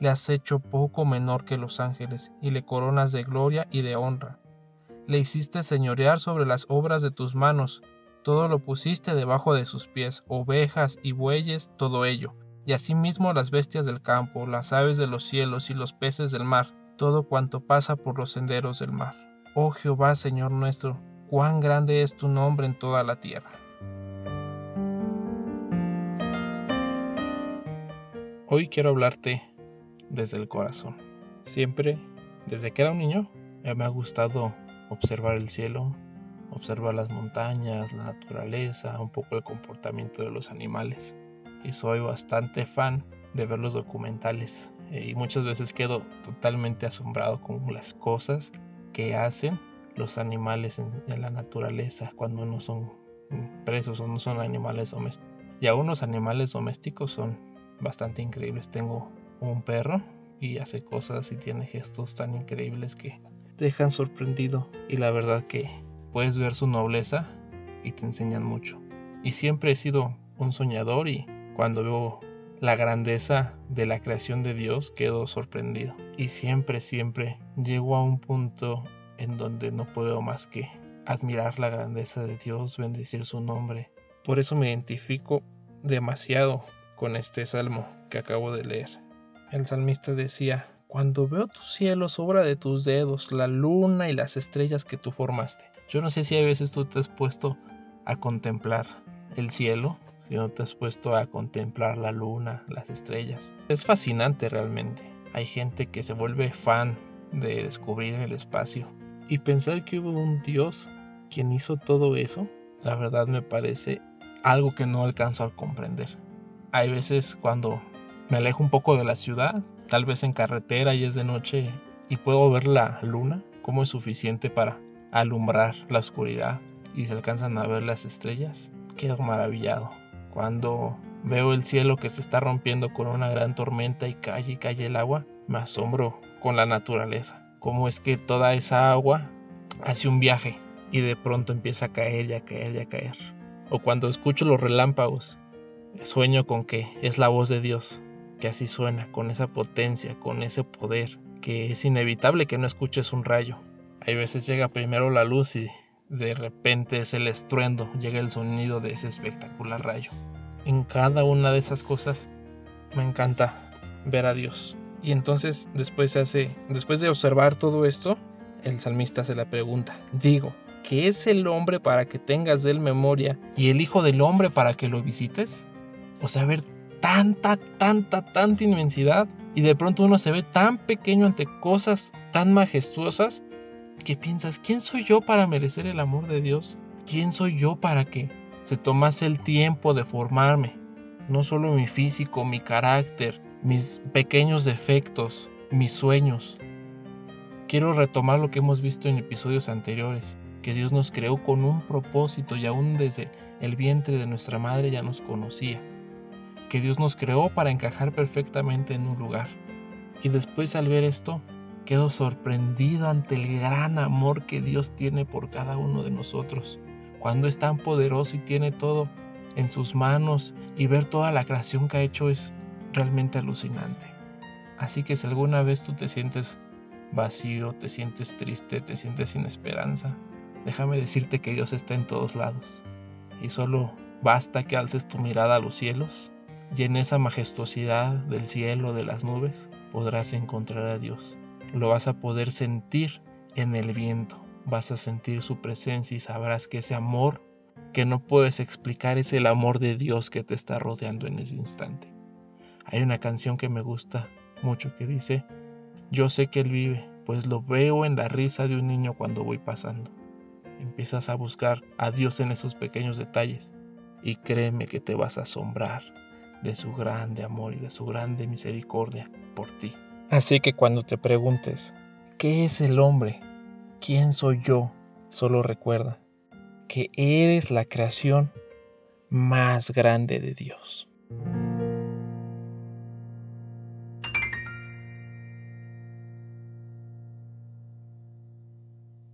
Le has hecho poco menor que los ángeles y le coronas de gloria y de honra. Le hiciste señorear sobre las obras de tus manos, todo lo pusiste debajo de sus pies, ovejas y bueyes, todo ello, y asimismo las bestias del campo, las aves de los cielos y los peces del mar, todo cuanto pasa por los senderos del mar. Oh Jehová, Señor nuestro, cuán grande es tu nombre en toda la tierra. Hoy quiero hablarte desde el corazón. Siempre, desde que era un niño, me ha gustado observar el cielo, observar las montañas, la naturaleza, un poco el comportamiento de los animales. Y soy bastante fan de ver los documentales eh, y muchas veces quedo totalmente asombrado con las cosas que hacen los animales en la naturaleza cuando no son presos o no son animales domésticos. Y aún los animales domésticos son bastante increíbles. Tengo un perro y hace cosas y tiene gestos tan increíbles que dejan sorprendido y la verdad que puedes ver su nobleza y te enseñan mucho. Y siempre he sido un soñador y cuando veo la grandeza de la creación de Dios quedo sorprendido. Y siempre, siempre llego a un punto en donde no puedo más que admirar la grandeza de Dios, bendecir su nombre. Por eso me identifico demasiado con este salmo que acabo de leer. El salmista decía, cuando veo tus cielos, obra de tus dedos, la luna y las estrellas que tú formaste. Yo no sé si a veces tú te has puesto a contemplar el cielo, si no te has puesto a contemplar la luna, las estrellas. Es fascinante realmente. Hay gente que se vuelve fan de descubrir el espacio. Y pensar que hubo un Dios quien hizo todo eso, la verdad me parece algo que no alcanzo a comprender. Hay veces cuando me alejo un poco de la ciudad, tal vez en carretera y es de noche y puedo ver la luna, como es suficiente para alumbrar la oscuridad y se alcanzan a ver las estrellas. Quedo maravillado. Cuando veo el cielo que se está rompiendo con una gran tormenta y cae y cae el agua, me asombro con la naturaleza. Cómo es que toda esa agua hace un viaje y de pronto empieza a caer y a caer y a caer. O cuando escucho los relámpagos, sueño con que es la voz de Dios que así suena, con esa potencia, con ese poder, que es inevitable que no escuches un rayo. Hay veces llega primero la luz y de repente es el estruendo, llega el sonido de ese espectacular rayo. En cada una de esas cosas me encanta ver a Dios. Y entonces después se hace, después de observar todo esto, el salmista se le pregunta, digo, ¿qué es el hombre para que tengas de él memoria y el hijo del hombre para que lo visites? O sea, ver tanta, tanta, tanta inmensidad y de pronto uno se ve tan pequeño ante cosas tan majestuosas que piensas, ¿quién soy yo para merecer el amor de Dios? ¿Quién soy yo para que se tomase el tiempo de formarme? No solo mi físico, mi carácter, mis pequeños defectos, mis sueños. Quiero retomar lo que hemos visto en episodios anteriores, que Dios nos creó con un propósito y aún desde el vientre de nuestra madre ya nos conocía que Dios nos creó para encajar perfectamente en un lugar. Y después al ver esto, quedo sorprendido ante el gran amor que Dios tiene por cada uno de nosotros. Cuando es tan poderoso y tiene todo en sus manos y ver toda la creación que ha hecho es realmente alucinante. Así que si alguna vez tú te sientes vacío, te sientes triste, te sientes sin esperanza, déjame decirte que Dios está en todos lados. Y solo basta que alces tu mirada a los cielos y en esa majestuosidad del cielo, de las nubes, podrás encontrar a Dios. Lo vas a poder sentir en el viento, vas a sentir su presencia y sabrás que ese amor que no puedes explicar es el amor de Dios que te está rodeando en ese instante. Hay una canción que me gusta mucho que dice, yo sé que Él vive, pues lo veo en la risa de un niño cuando voy pasando. Empiezas a buscar a Dios en esos pequeños detalles y créeme que te vas a asombrar de su grande amor y de su grande misericordia por ti. Así que cuando te preguntes, ¿qué es el hombre? ¿Quién soy yo? Solo recuerda que eres la creación más grande de Dios.